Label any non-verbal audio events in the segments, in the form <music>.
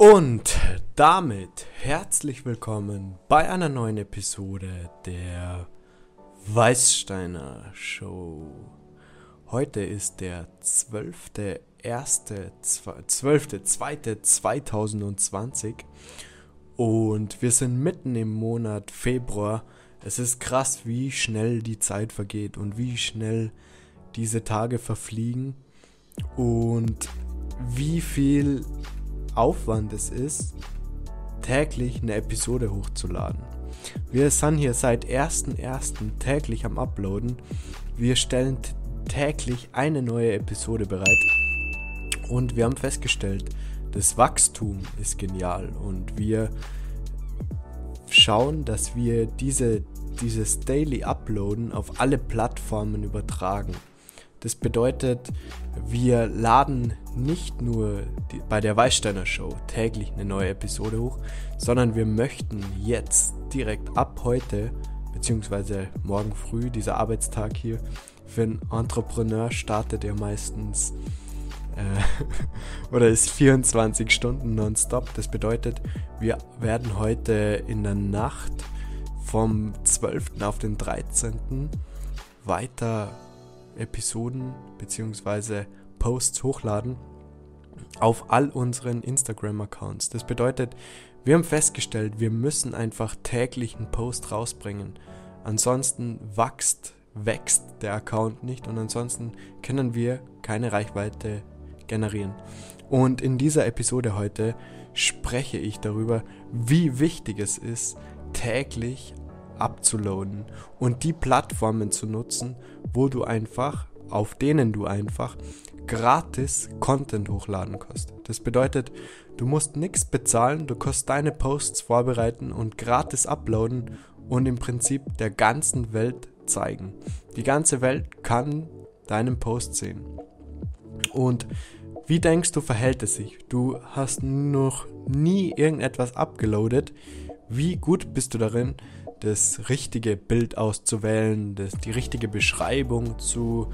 Und damit herzlich willkommen bei einer neuen Episode der Weißsteiner Show. Heute ist der 12.1.2020 und wir sind mitten im Monat Februar. Es ist krass, wie schnell die Zeit vergeht und wie schnell diese Tage verfliegen und wie viel Aufwand es ist, täglich eine Episode hochzuladen. Wir sind hier seit 1.1. täglich am Uploaden. Wir stellen täglich eine neue Episode bereit. Und wir haben festgestellt, das Wachstum ist genial und wir schauen, dass wir diese, dieses Daily Uploaden auf alle Plattformen übertragen. Das bedeutet, wir laden nicht nur die, bei der Weißsteiner Show täglich eine neue Episode hoch, sondern wir möchten jetzt direkt ab heute, beziehungsweise morgen früh, dieser Arbeitstag hier, für einen Entrepreneur startet er meistens äh, <laughs> oder ist 24 Stunden nonstop. Das bedeutet, wir werden heute in der Nacht vom 12. auf den 13. weiter Episoden bzw. Posts hochladen auf all unseren Instagram-Accounts. Das bedeutet, wir haben festgestellt, wir müssen einfach täglich einen Post rausbringen. Ansonsten wächst, wächst der Account nicht und ansonsten können wir keine Reichweite generieren. Und in dieser Episode heute spreche ich darüber, wie wichtig es ist, täglich abzuloaden und die Plattformen zu nutzen, wo du einfach, auf denen du einfach gratis Content hochladen kannst. Das bedeutet, du musst nichts bezahlen, du kannst deine Posts vorbereiten und gratis uploaden und im Prinzip der ganzen Welt zeigen. Die ganze Welt kann deinen Post sehen. Und wie denkst du, verhält es sich? Du hast noch nie irgendetwas abgeloadet. Wie gut bist du darin, das richtige Bild auszuwählen, das, die richtige Beschreibung zu,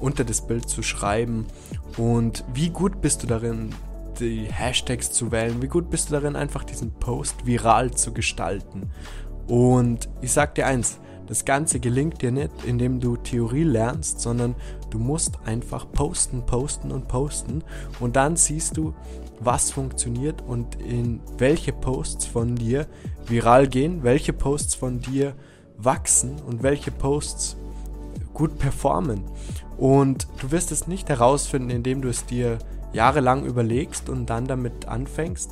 unter das Bild zu schreiben. Und wie gut bist du darin, die Hashtags zu wählen, wie gut bist du darin, einfach diesen Post viral zu gestalten. Und ich sag dir eins, das Ganze gelingt dir nicht, indem du Theorie lernst, sondern du musst einfach posten, posten und posten. Und dann siehst du, was funktioniert und in welche Posts von dir viral gehen, welche Posts von dir wachsen und welche Posts gut performen. Und du wirst es nicht herausfinden, indem du es dir jahrelang überlegst und dann damit anfängst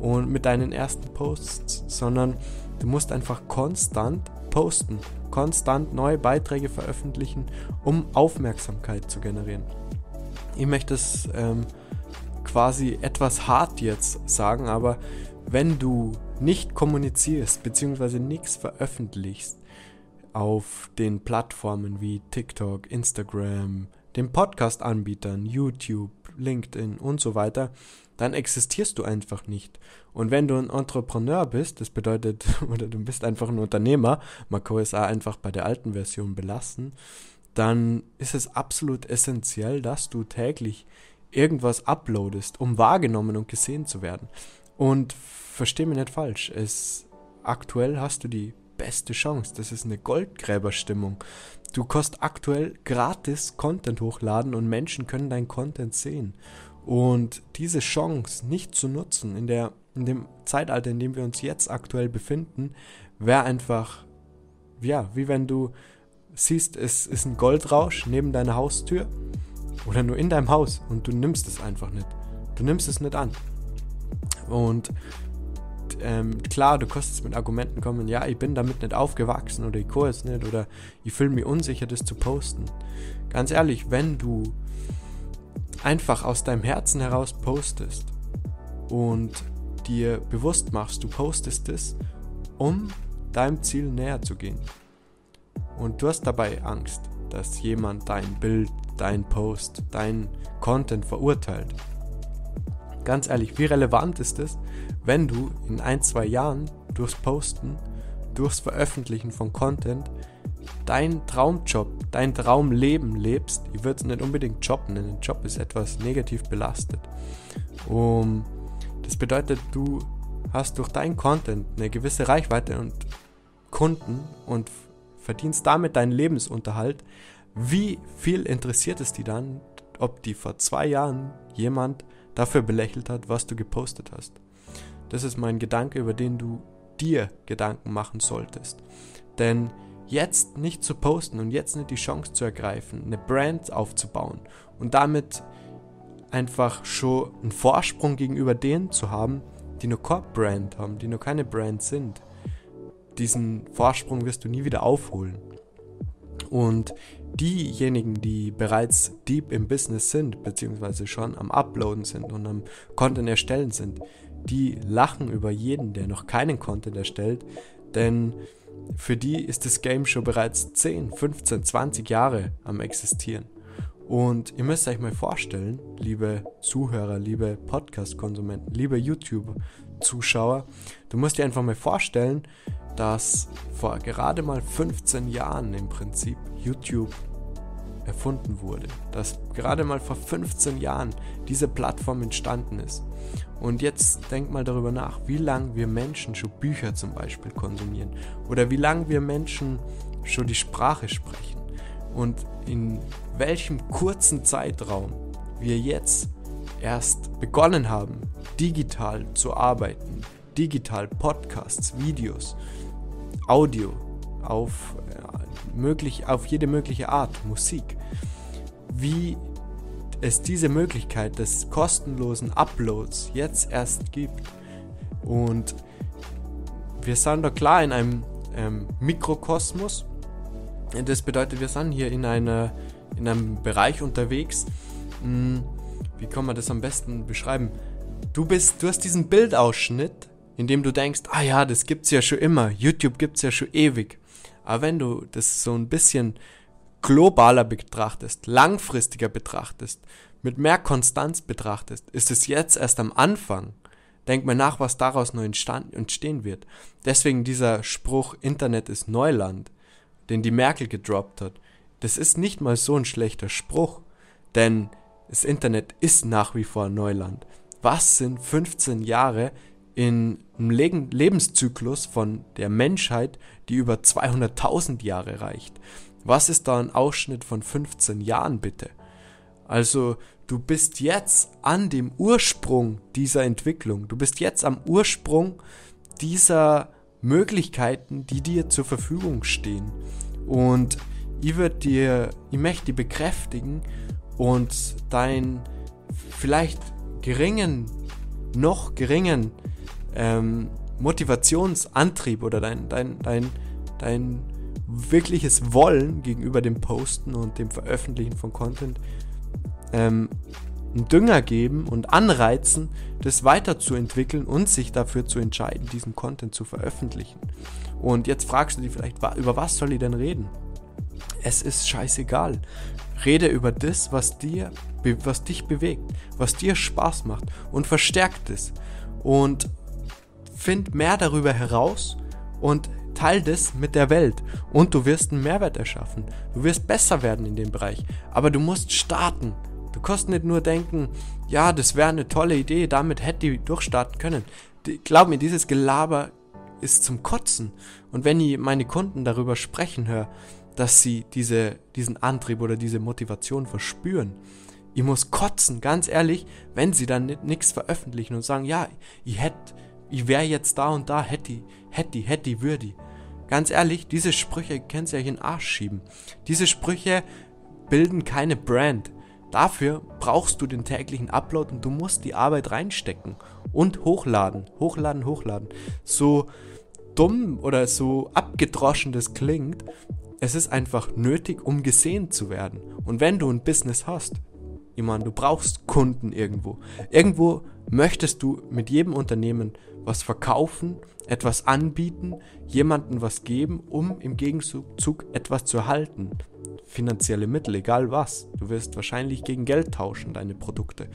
und mit deinen ersten Posts, sondern du musst einfach konstant posten, konstant neue Beiträge veröffentlichen, um Aufmerksamkeit zu generieren. Ich möchte es ähm, quasi etwas hart jetzt sagen, aber wenn du nicht kommunizierst bzw. nichts veröffentlichst auf den Plattformen wie TikTok, Instagram, den Podcast-Anbietern, YouTube, LinkedIn und so weiter, dann existierst du einfach nicht. Und wenn du ein Entrepreneur bist, das bedeutet, <laughs> oder du bist einfach ein Unternehmer, auch einfach bei der alten Version belassen, dann ist es absolut essentiell, dass du täglich irgendwas uploadest, um wahrgenommen und gesehen zu werden. Und versteh mich nicht falsch, es aktuell hast du die beste Chance. Das ist eine Goldgräberstimmung. Du kannst aktuell gratis Content hochladen und Menschen können dein Content sehen. Und diese Chance nicht zu nutzen in der in dem Zeitalter, in dem wir uns jetzt aktuell befinden, wäre einfach ja, wie wenn du siehst, es ist ein Goldrausch neben deiner Haustür oder nur in deinem Haus und du nimmst es einfach nicht. Du nimmst es nicht an. Und ähm, klar, du kannst mit Argumenten kommen, ja, ich bin damit nicht aufgewachsen oder ich kann es nicht oder ich fühle mich unsicher, das zu posten. Ganz ehrlich, wenn du einfach aus deinem Herzen heraus postest und dir bewusst machst, du postest es, um deinem Ziel näher zu gehen. Und du hast dabei Angst, dass jemand dein Bild dein Post, dein Content verurteilt. Ganz ehrlich, wie relevant ist es, wenn du in ein, zwei Jahren durchs Posten, durchs Veröffentlichen von Content dein Traumjob, dein Traumleben lebst? Ich würde es nicht unbedingt Job nennen. Job ist etwas negativ belastet. Um Das bedeutet, du hast durch deinen Content eine gewisse Reichweite und Kunden und verdienst damit deinen Lebensunterhalt. Wie viel interessiert es die dann, ob die vor zwei Jahren jemand dafür belächelt hat, was du gepostet hast? Das ist mein Gedanke, über den du dir Gedanken machen solltest. Denn jetzt nicht zu posten und jetzt nicht die Chance zu ergreifen, eine Brand aufzubauen und damit einfach schon einen Vorsprung gegenüber denen zu haben, die nur Core-Brand haben, die nur keine Brand sind. Diesen Vorsprung wirst du nie wieder aufholen. Und diejenigen, die bereits deep im Business sind, beziehungsweise schon am Uploaden sind und am Content erstellen sind, die lachen über jeden, der noch keinen Content erstellt, denn für die ist das Game schon bereits 10, 15, 20 Jahre am Existieren. Und ihr müsst euch mal vorstellen, liebe Zuhörer, liebe Podcast-Konsumenten, liebe YouTube-Zuschauer, du musst dir einfach mal vorstellen, dass vor gerade mal 15 Jahren im Prinzip YouTube erfunden wurde. Dass gerade mal vor 15 Jahren diese Plattform entstanden ist. Und jetzt denk mal darüber nach, wie lange wir Menschen schon Bücher zum Beispiel konsumieren. Oder wie lange wir Menschen schon die Sprache sprechen. Und in welchem kurzen Zeitraum wir jetzt erst begonnen haben, digital zu arbeiten. Digital Podcasts, Videos, Audio auf, äh, möglich, auf jede mögliche Art, Musik. Wie es diese Möglichkeit des kostenlosen Uploads jetzt erst gibt. Und wir sind da klar in einem ähm, Mikrokosmos. Das bedeutet, wir sind hier in, einer, in einem Bereich unterwegs. Hm, wie kann man das am besten beschreiben? Du bist, du hast diesen Bildausschnitt, in dem du denkst, ah ja, das gibt's ja schon immer, YouTube gibt's ja schon ewig. Aber wenn du das so ein bisschen globaler betrachtest, langfristiger betrachtest, mit mehr Konstanz betrachtest, ist es jetzt erst am Anfang. Denk mal nach, was daraus noch entstehen wird. Deswegen dieser Spruch, Internet ist Neuland, den die Merkel gedroppt hat. Das ist nicht mal so ein schlechter Spruch, denn das Internet ist nach wie vor Neuland. Was sind 15 Jahre in einem Lebenszyklus von der Menschheit, die über 200.000 Jahre reicht? Was ist da ein Ausschnitt von 15 Jahren bitte? Also du bist jetzt an dem Ursprung dieser Entwicklung. Du bist jetzt am Ursprung dieser Möglichkeiten, die dir zur Verfügung stehen. Und ich würde dir, ich möchte dir bekräftigen und dein vielleicht geringen, noch geringen ähm, Motivationsantrieb oder dein, dein, dein, dein wirkliches Wollen gegenüber dem Posten und dem Veröffentlichen von Content ähm, einen Dünger geben und anreizen, das weiterzuentwickeln und sich dafür zu entscheiden, diesen Content zu veröffentlichen. Und jetzt fragst du dich vielleicht, über was soll ich denn reden? Es ist scheißegal. Rede über das, was dir, was dich bewegt, was dir Spaß macht und verstärkt es. Und find mehr darüber heraus und Teil das mit der Welt und du wirst einen Mehrwert erschaffen. Du wirst besser werden in dem Bereich. Aber du musst starten. Du kannst nicht nur denken, ja, das wäre eine tolle Idee, damit hätte ich durchstarten können. Die, glaub mir, dieses Gelaber ist zum Kotzen. Und wenn ich meine Kunden darüber sprechen höre, dass sie diese, diesen Antrieb oder diese Motivation verspüren, ich muss kotzen, ganz ehrlich, wenn sie dann nichts veröffentlichen und sagen, ja, ich hätte, ich wäre jetzt da und da, hätte, hätte, hätte, würde. Ganz ehrlich, diese Sprüche könnt ihr euch in den Arsch schieben. Diese Sprüche bilden keine Brand. Dafür brauchst du den täglichen Upload und du musst die Arbeit reinstecken und hochladen, hochladen, hochladen. So dumm oder so abgedroschen das klingt, es ist einfach nötig, um gesehen zu werden. Und wenn du ein Business hast, ich meine, du brauchst Kunden irgendwo. Irgendwo möchtest du mit jedem Unternehmen was verkaufen, etwas anbieten, jemandem was geben, um im Gegenzug etwas zu erhalten. Finanzielle Mittel, egal was. Du wirst wahrscheinlich gegen Geld tauschen, deine Produkte.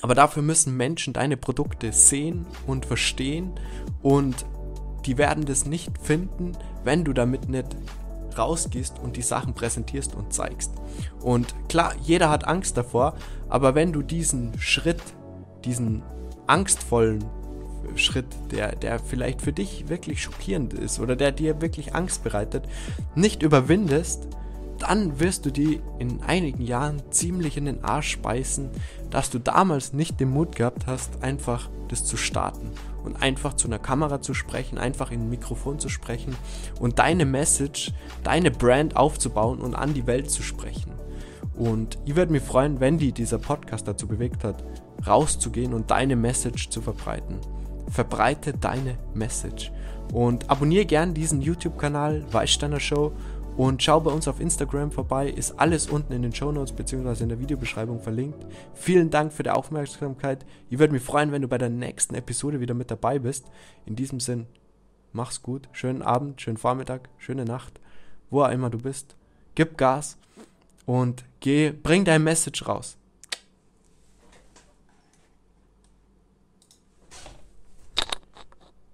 Aber dafür müssen Menschen deine Produkte sehen und verstehen und die werden das nicht finden, wenn du damit nicht rausgehst und die Sachen präsentierst und zeigst. Und klar, jeder hat Angst davor, aber wenn du diesen Schritt, diesen angstvollen Schritt, der, der vielleicht für dich wirklich schockierend ist oder der dir wirklich Angst bereitet, nicht überwindest, dann wirst du die in einigen Jahren ziemlich in den Arsch speisen, dass du damals nicht den Mut gehabt hast, einfach das zu starten und einfach zu einer Kamera zu sprechen, einfach in ein Mikrofon zu sprechen und deine Message, deine Brand aufzubauen und an die Welt zu sprechen. Und ich würde mich freuen, wenn die dieser Podcast dazu bewegt hat, rauszugehen und deine Message zu verbreiten. Verbreite deine Message. Und abonniere gern diesen YouTube-Kanal Weißsteiner Show und schau bei uns auf Instagram vorbei, ist alles unten in den Show Notes bzw. in der Videobeschreibung verlinkt. Vielen Dank für die Aufmerksamkeit. Ich würde mich freuen, wenn du bei der nächsten Episode wieder mit dabei bist. In diesem Sinn, mach's gut, schönen Abend, schönen Vormittag, schöne Nacht, wo auch immer du bist. Gib Gas und geh, bring dein Message raus.